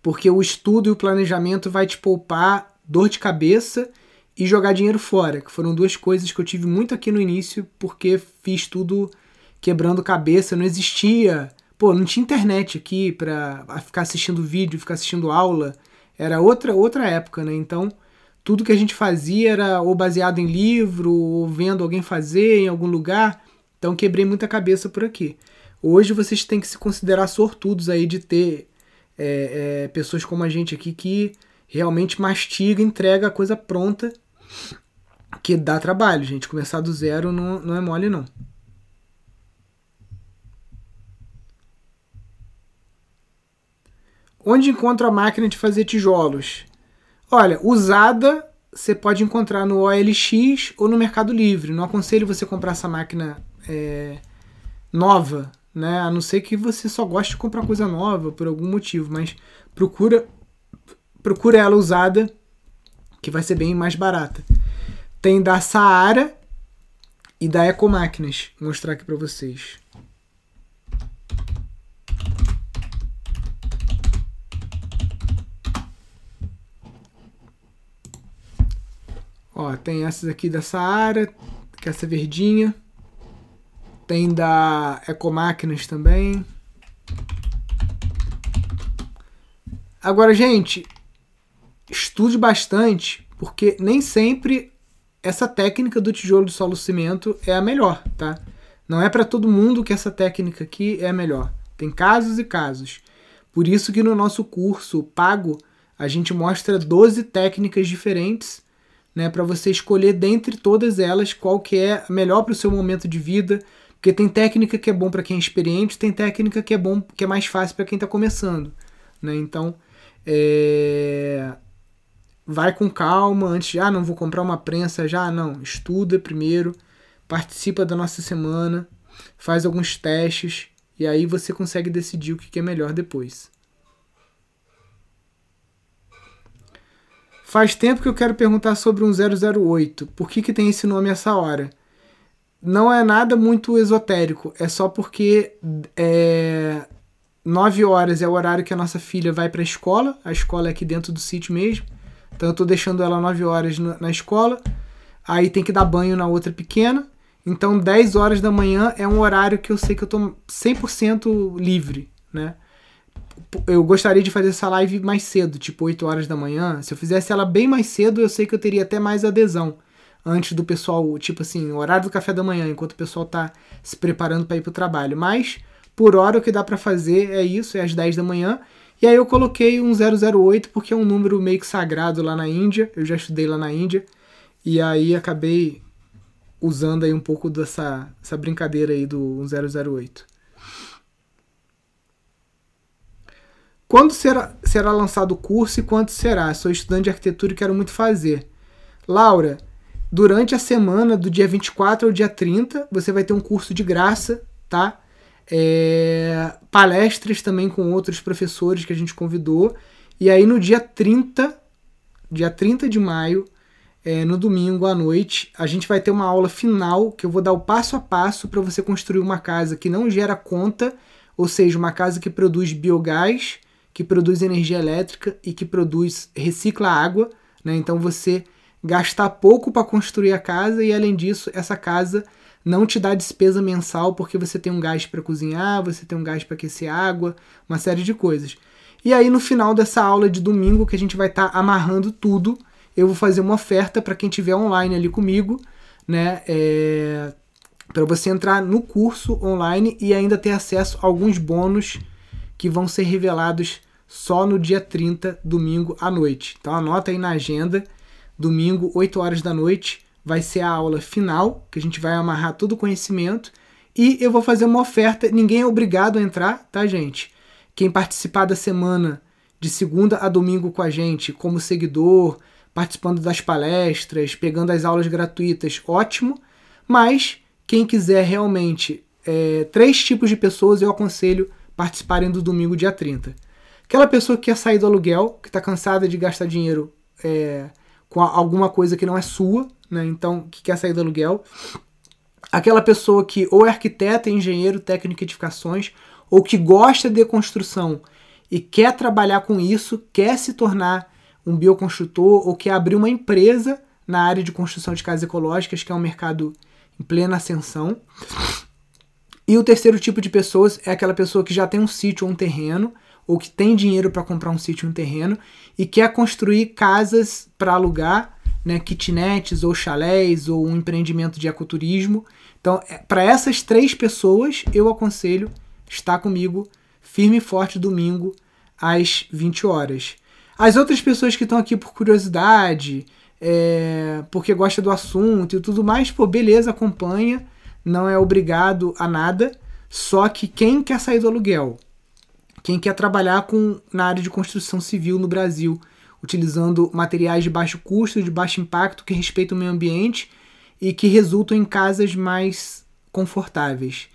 porque o estudo e o planejamento vai te poupar dor de cabeça e jogar dinheiro fora, que foram duas coisas que eu tive muito aqui no início, porque fiz tudo quebrando cabeça, não existia, pô, não tinha internet aqui para ficar assistindo vídeo, ficar assistindo aula, era outra outra época, né? Então, tudo que a gente fazia era ou baseado em livro, ou vendo alguém fazer em algum lugar. Então, quebrei muita cabeça por aqui. Hoje vocês têm que se considerar sortudos aí de ter é, é, pessoas como a gente aqui que realmente mastiga, entrega a coisa pronta, que dá trabalho, gente. Começar do zero não, não é mole, não. Onde encontro a máquina de fazer tijolos? Olha, usada você pode encontrar no OLX ou no Mercado Livre. Não aconselho você comprar essa máquina é, nova, né? A não ser que você só goste de comprar coisa nova por algum motivo, mas procura procura ela usada, que vai ser bem mais barata. Tem da Saara e da Ecomáquinas. Vou mostrar aqui para vocês. Ó, tem essas aqui da Saara, que é essa verdinha. Tem da Ecomáquinas também. Agora, gente, estude bastante, porque nem sempre essa técnica do tijolo de solo cimento é a melhor, tá? Não é para todo mundo que essa técnica aqui é a melhor. Tem casos e casos. Por isso que no nosso curso pago a gente mostra 12 técnicas diferentes, né, para você escolher dentre todas elas qual que é melhor para o seu momento de vida, porque tem técnica que é bom para quem é experiente, tem técnica que é bom, que é mais fácil para quem está começando, né? Então, é... vai com calma antes de, ah, não vou comprar uma prensa já, não, estuda primeiro, participa da nossa semana, faz alguns testes e aí você consegue decidir o que é melhor depois. Faz tempo que eu quero perguntar sobre um 008. Por que, que tem esse nome essa hora? não é nada muito esotérico, é só porque é, 9 horas é o horário que a nossa filha vai para a escola, a escola é aqui dentro do sítio mesmo, então eu tô deixando ela 9 horas na, escola, aí tem que dar banho na outra pequena, então 10 horas da manhã é um horário que eu sei que eu tô 100% livre, né? Eu gostaria de fazer essa live mais cedo, tipo 8 horas da manhã. Se eu fizesse ela bem mais cedo, eu sei que eu teria até mais adesão antes do pessoal, tipo assim, horário do café da manhã, enquanto o pessoal tá se preparando para ir pro trabalho. Mas por hora o que dá para fazer é isso, é às 10 da manhã. E aí eu coloquei um 008 porque é um número meio que sagrado lá na Índia. Eu já estudei lá na Índia. E aí acabei usando aí um pouco dessa essa brincadeira aí do 008. Quando será, será lançado o curso e quanto será? Sou estudante de arquitetura e quero muito fazer. Laura, Durante a semana, do dia 24 ao dia 30, você vai ter um curso de graça, tá? É, palestras também com outros professores que a gente convidou. E aí no dia 30, dia 30 de maio, é, no domingo à noite, a gente vai ter uma aula final que eu vou dar o passo a passo para você construir uma casa que não gera conta, ou seja, uma casa que produz biogás, que produz energia elétrica e que produz recicla água. Né? Então você gastar pouco para construir a casa e além disso, essa casa não te dá despesa mensal porque você tem um gás para cozinhar, você tem um gás para aquecer água, uma série de coisas. E aí no final dessa aula de domingo que a gente vai estar tá amarrando tudo, eu vou fazer uma oferta para quem tiver online ali comigo, né? É, para você entrar no curso online e ainda ter acesso a alguns bônus que vão ser revelados só no dia 30, domingo à noite. Então anota aí na agenda domingo, 8 horas da noite, vai ser a aula final, que a gente vai amarrar todo o conhecimento. E eu vou fazer uma oferta, ninguém é obrigado a entrar, tá, gente? Quem participar da semana de segunda a domingo com a gente, como seguidor, participando das palestras, pegando as aulas gratuitas, ótimo. Mas quem quiser realmente, é, três tipos de pessoas eu aconselho participarem do domingo, dia 30. Aquela pessoa que quer sair do aluguel, que está cansada de gastar dinheiro é, com alguma coisa que não é sua, né? Então, que quer sair do aluguel. Aquela pessoa que ou é arquiteto, engenheiro, técnico de edificações, ou que gosta de construção e quer trabalhar com isso, quer se tornar um bioconstrutor ou quer abrir uma empresa na área de construção de casas ecológicas, que é um mercado em plena ascensão. E o terceiro tipo de pessoas é aquela pessoa que já tem um sítio ou um terreno, ou que tem dinheiro para comprar um sítio ou um terreno e quer construir casas para alugar, né, kitnets ou chalés ou um empreendimento de ecoturismo. Então, é, para essas três pessoas, eu aconselho estar comigo firme e forte domingo às 20 horas. As outras pessoas que estão aqui por curiosidade, é, porque gosta do assunto e tudo mais, pô, beleza, acompanha, não é obrigado a nada. Só que quem quer sair do aluguel, quem quer trabalhar com, na área de construção civil no Brasil, utilizando materiais de baixo custo, de baixo impacto, que respeitam o meio ambiente e que resultam em casas mais confortáveis.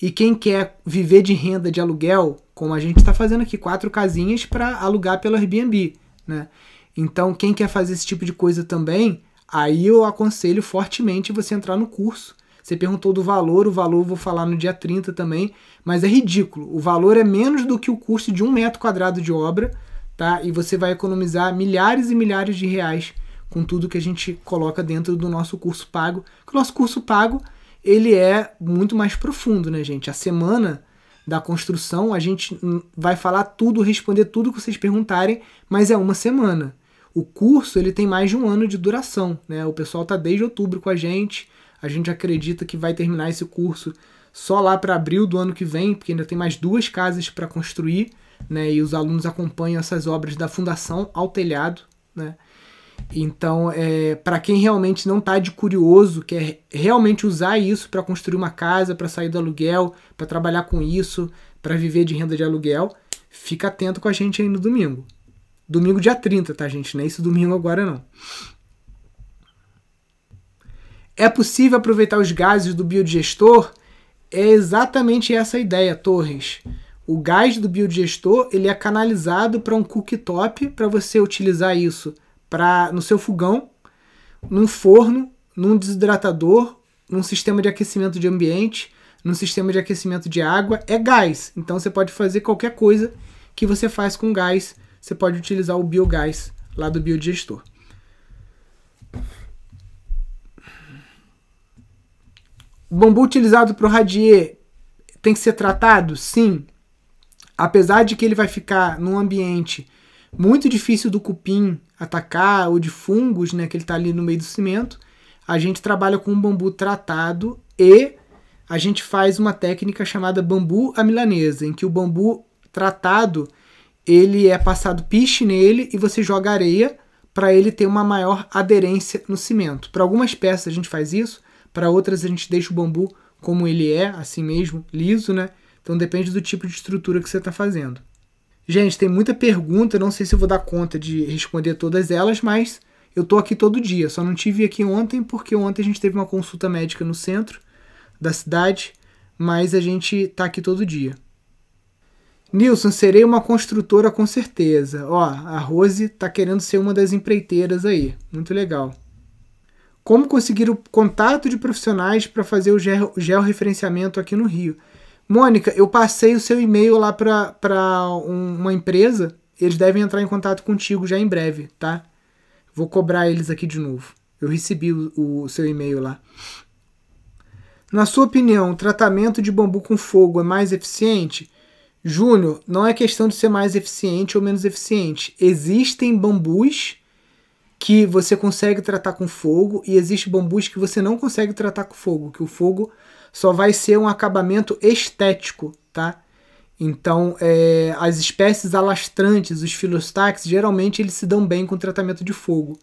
E quem quer viver de renda de aluguel, como a gente está fazendo aqui, quatro casinhas para alugar pelo Airbnb, né? Então, quem quer fazer esse tipo de coisa também, aí eu aconselho fortemente você entrar no curso. Você perguntou do valor, o valor eu vou falar no dia 30 também, mas é ridículo. O valor é menos do que o custo de um metro quadrado de obra, tá? E você vai economizar milhares e milhares de reais com tudo que a gente coloca dentro do nosso curso pago. o nosso curso pago ele é muito mais profundo, né, gente? A semana da construção a gente vai falar tudo, responder tudo que vocês perguntarem, mas é uma semana. O curso ele tem mais de um ano de duração, né? O pessoal tá desde outubro com a gente. A gente acredita que vai terminar esse curso só lá para abril do ano que vem, porque ainda tem mais duas casas para construir, né? E os alunos acompanham essas obras da fundação ao telhado, né? Então, é, para quem realmente não está de curioso, quer realmente usar isso para construir uma casa, para sair do aluguel, para trabalhar com isso, para viver de renda de aluguel, fica atento com a gente aí no domingo. Domingo dia 30, tá, gente? Não é esse domingo agora, não. É possível aproveitar os gases do biodigestor? É exatamente essa a ideia, Torres. O gás do biodigestor ele é canalizado para um cooktop para você utilizar isso para no seu fogão, num forno, num desidratador, num sistema de aquecimento de ambiente, num sistema de aquecimento de água, é gás. Então você pode fazer qualquer coisa que você faz com gás. Você pode utilizar o biogás lá do biodigestor. O bambu utilizado para o radier tem que ser tratado? Sim. Apesar de que ele vai ficar num ambiente muito difícil do cupim atacar ou de fungos, né, que ele está ali no meio do cimento. A gente trabalha com bambu tratado e a gente faz uma técnica chamada bambu à milanesa, em que o bambu tratado ele é passado piche nele e você joga areia para ele ter uma maior aderência no cimento. Para algumas peças a gente faz isso, para outras a gente deixa o bambu como ele é, assim mesmo, liso, né? Então depende do tipo de estrutura que você está fazendo. Gente, tem muita pergunta, não sei se eu vou dar conta de responder todas elas, mas eu tô aqui todo dia. Só não tive aqui ontem porque ontem a gente teve uma consulta médica no centro da cidade, mas a gente tá aqui todo dia. Nilson, serei uma construtora com certeza. Ó, a Rose tá querendo ser uma das empreiteiras aí. Muito legal. Como conseguir o contato de profissionais para fazer o georreferenciamento aqui no Rio? Mônica, eu passei o seu e-mail lá para um, uma empresa. Eles devem entrar em contato contigo já em breve, tá? Vou cobrar eles aqui de novo. Eu recebi o, o seu e-mail lá. Na sua opinião, o tratamento de bambu com fogo é mais eficiente? Júnior, não é questão de ser mais eficiente ou menos eficiente. Existem bambus que você consegue tratar com fogo e existem bambus que você não consegue tratar com fogo, que o fogo só vai ser um acabamento estético, tá? Então, é, as espécies alastrantes, os filostax, geralmente eles se dão bem com tratamento de fogo.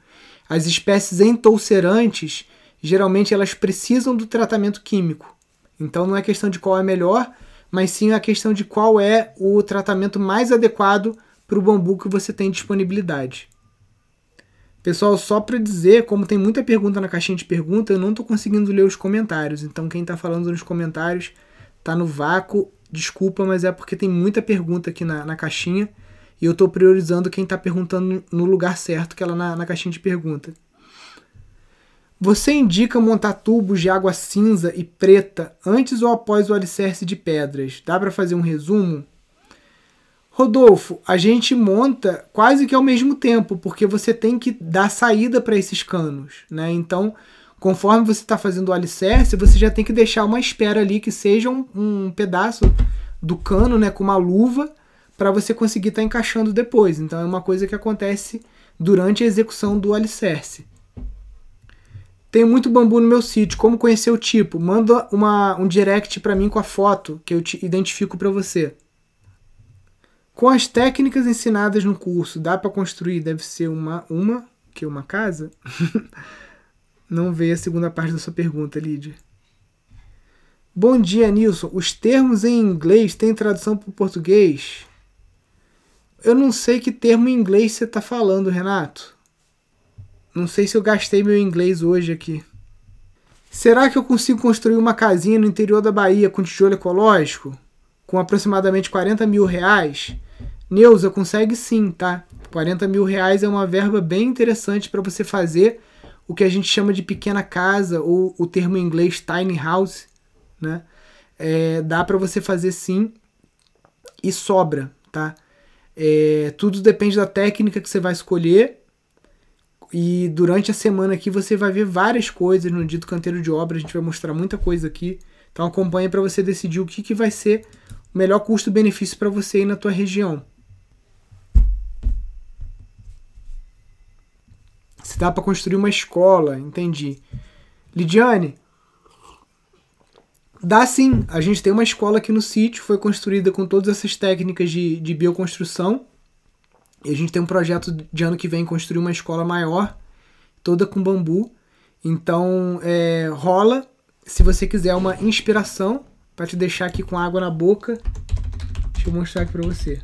As espécies entolcerantes, geralmente elas precisam do tratamento químico. Então, não é questão de qual é melhor, mas sim a questão de qual é o tratamento mais adequado para o bambu que você tem disponibilidade. Pessoal, só para dizer, como tem muita pergunta na caixinha de pergunta, eu não estou conseguindo ler os comentários. Então, quem está falando nos comentários está no vácuo. Desculpa, mas é porque tem muita pergunta aqui na, na caixinha e eu estou priorizando quem está perguntando no lugar certo, que é lá na, na caixinha de pergunta. Você indica montar tubos de água cinza e preta antes ou após o alicerce de pedras? Dá para fazer um resumo? Rodolfo, a gente monta quase que ao mesmo tempo, porque você tem que dar saída para esses canos, né? Então, conforme você está fazendo o alicerce, você já tem que deixar uma espera ali que seja um, um pedaço do cano, né, com uma luva, para você conseguir estar tá encaixando depois. Então, é uma coisa que acontece durante a execução do alicerce. Tenho muito bambu no meu sítio. Como conhecer o tipo? Manda uma, um direct para mim com a foto que eu te identifico para você. Com as técnicas ensinadas no curso, dá para construir? Deve ser uma uma que uma casa? Não veio a segunda parte da sua pergunta, Lídia. Bom dia, Nilson. Os termos em inglês têm tradução para o português? Eu não sei que termo em inglês você está falando, Renato. Não sei se eu gastei meu inglês hoje aqui. Será que eu consigo construir uma casinha no interior da Bahia com tijolo ecológico? Com aproximadamente 40 mil reais? Neuza, consegue sim, tá? 40 mil reais é uma verba bem interessante para você fazer o que a gente chama de pequena casa, ou o termo em inglês tiny house, né? É, dá para você fazer sim e sobra, tá? É, tudo depende da técnica que você vai escolher e durante a semana aqui você vai ver várias coisas no Dito Canteiro de Obra, a gente vai mostrar muita coisa aqui. Então acompanhe para você decidir o que, que vai ser o melhor custo-benefício para você aí na tua região. Se dá para construir uma escola, entendi. Lidiane, dá sim. A gente tem uma escola aqui no sítio, foi construída com todas essas técnicas de, de bioconstrução. E a gente tem um projeto de ano que vem construir uma escola maior, toda com bambu. Então, é, rola. Se você quiser uma inspiração para te deixar aqui com água na boca, deixa eu mostrar aqui para você.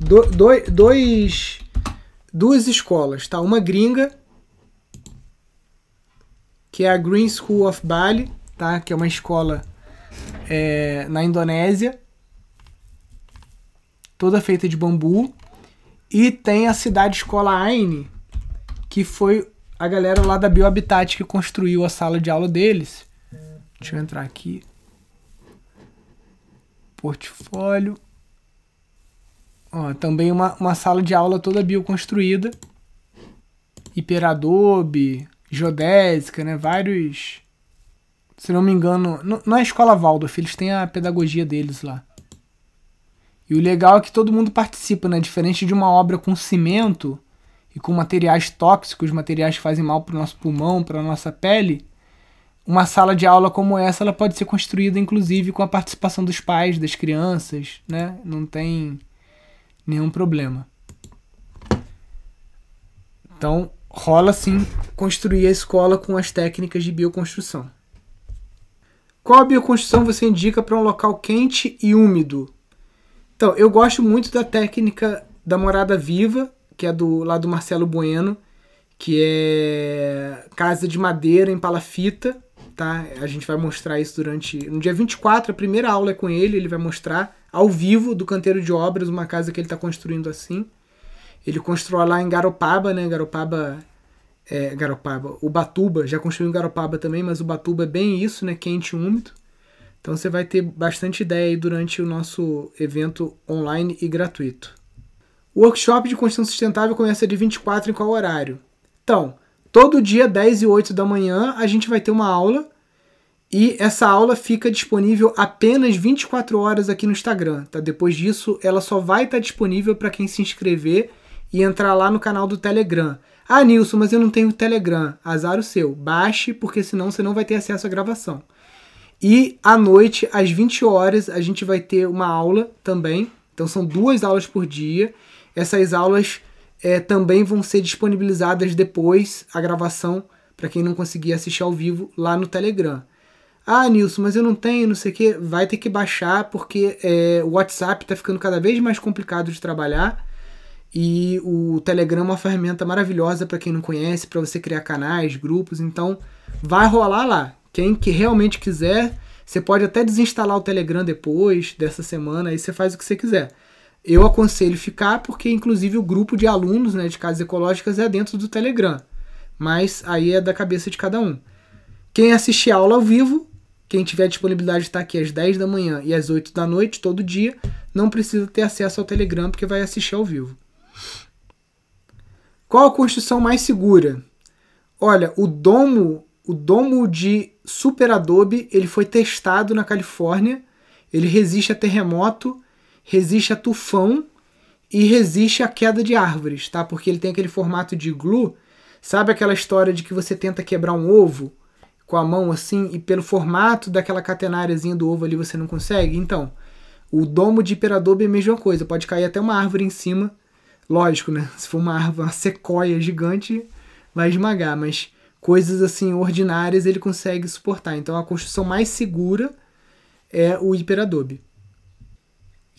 Do, do, dois duas escolas, tá? Uma gringa, que é a Green School of Bali, tá? Que é uma escola é, na Indonésia, toda feita de bambu. E tem a cidade escola Aine, que foi a galera lá da Biohabitat que construiu a sala de aula deles. Deixa eu entrar aqui. Portfólio. Ó, também uma, uma sala de aula toda bioconstruída. Hiperadobe, geodésica, né? Vários. Se não me engano. Não, é a escola Waldorf, eles têm a pedagogia deles lá. E o legal é que todo mundo participa, né? Diferente de uma obra com cimento e com materiais tóxicos, materiais que fazem mal para o nosso pulmão, para a nossa pele. Uma sala de aula como essa, ela pode ser construída inclusive com a participação dos pais, das crianças, né? Não tem nenhum problema. Então, rola sim construir a escola com as técnicas de bioconstrução. Qual bioconstrução você indica para um local quente e úmido? Então, eu gosto muito da técnica da morada viva, que é do lá do Marcelo Bueno, que é casa de madeira em palafita, tá? A gente vai mostrar isso durante no dia 24, a primeira aula é com ele, ele vai mostrar ao vivo do canteiro de obras, uma casa que ele está construindo assim. Ele constrói lá em Garopaba, né? Garopaba, é, Garopaba, o Batuba já construiu em Garopaba também, mas o Batuba é bem isso, né? Quente e úmido. Então você vai ter bastante ideia aí durante o nosso evento online e gratuito. O workshop de construção sustentável começa de 24 em qual horário? Então, todo dia 10 e 8 da manhã a gente vai ter uma aula e essa aula fica disponível apenas 24 horas aqui no Instagram, tá? Depois disso, ela só vai estar disponível para quem se inscrever e entrar lá no canal do Telegram. Ah, Nilson, mas eu não tenho Telegram. Azar o seu. Baixe, porque senão você não vai ter acesso à gravação. E à noite, às 20 horas, a gente vai ter uma aula também. Então são duas aulas por dia. Essas aulas é, também vão ser disponibilizadas depois, a gravação, para quem não conseguir assistir ao vivo, lá no Telegram. Ah, Nilson, mas eu não tenho, não sei o que. Vai ter que baixar porque é, o WhatsApp está ficando cada vez mais complicado de trabalhar. E o Telegram é uma ferramenta maravilhosa para quem não conhece, para você criar canais, grupos. Então, vai rolar lá. Quem que realmente quiser, você pode até desinstalar o Telegram depois dessa semana, aí você faz o que você quiser. Eu aconselho ficar porque, inclusive, o grupo de alunos né, de casas ecológicas é dentro do Telegram. Mas aí é da cabeça de cada um. Quem assistir a aula ao vivo quem tiver disponibilidade de estar aqui às 10 da manhã e às 8 da noite, todo dia, não precisa ter acesso ao Telegram porque vai assistir ao vivo. Qual a construção mais segura? Olha, o domo, o domo de Super Adobe, ele foi testado na Califórnia. Ele resiste a terremoto, resiste a tufão e resiste à queda de árvores, tá? Porque ele tem aquele formato de glue. Sabe aquela história de que você tenta quebrar um ovo com a mão assim e pelo formato daquela catenáriazinha do ovo ali você não consegue? Então, o domo de Hiperadobe é a mesma coisa, pode cair até uma árvore em cima. Lógico, né? Se for uma árvore, uma sequoia gigante, vai esmagar, mas coisas assim ordinárias ele consegue suportar. Então a construção mais segura é o Hiperadobe.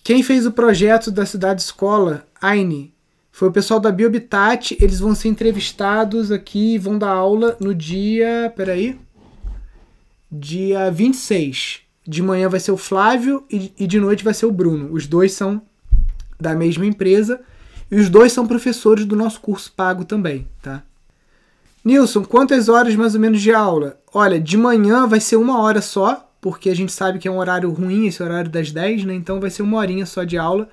Quem fez o projeto da cidade escola, AINE, foi o pessoal da Biohabitat. Eles vão ser entrevistados aqui vão dar aula no dia. Peraí. Dia 26. De manhã vai ser o Flávio e, de noite vai ser o Bruno. Os dois são da mesma empresa e os dois são professores do nosso curso pago também, tá? Nilson, quantas horas mais ou menos de aula? Olha, de manhã vai ser uma hora só, porque a gente sabe que é um horário ruim, esse horário das 10, né? Então vai ser uma horinha só de aula.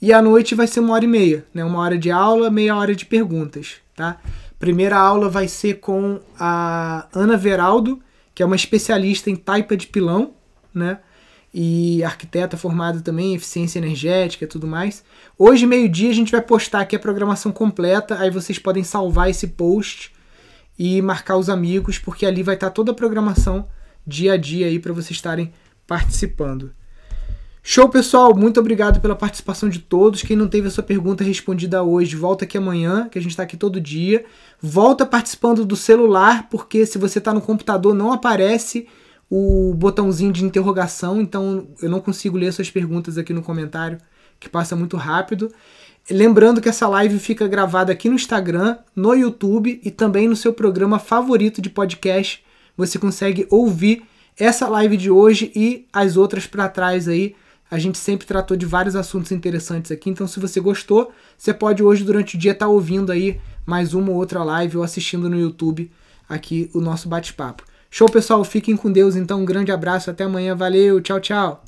E à noite vai ser uma hora e meia, né? Uma hora de aula, meia hora de perguntas, tá? Primeira aula vai ser com a Ana Veraldo, que é uma especialista em taipa de pilão, né? E arquiteta formada também em eficiência energética e tudo mais. Hoje, meio-dia, a gente vai postar aqui a programação completa, aí vocês podem salvar esse post e marcar os amigos, porque ali vai estar toda a programação dia a dia aí para vocês estarem participando. Show, pessoal! Muito obrigado pela participação de todos. Quem não teve a sua pergunta respondida hoje, volta aqui amanhã, que a gente está aqui todo dia. Volta participando do celular, porque se você está no computador não aparece o botãozinho de interrogação, então eu não consigo ler suas perguntas aqui no comentário, que passa muito rápido. Lembrando que essa live fica gravada aqui no Instagram, no YouTube e também no seu programa favorito de podcast você consegue ouvir essa live de hoje e as outras para trás aí. A gente sempre tratou de vários assuntos interessantes aqui, então se você gostou, você pode hoje durante o dia estar tá ouvindo aí mais uma ou outra live ou assistindo no YouTube aqui o nosso bate-papo. Show, pessoal, fiquem com Deus, então um grande abraço, até amanhã, valeu, tchau, tchau.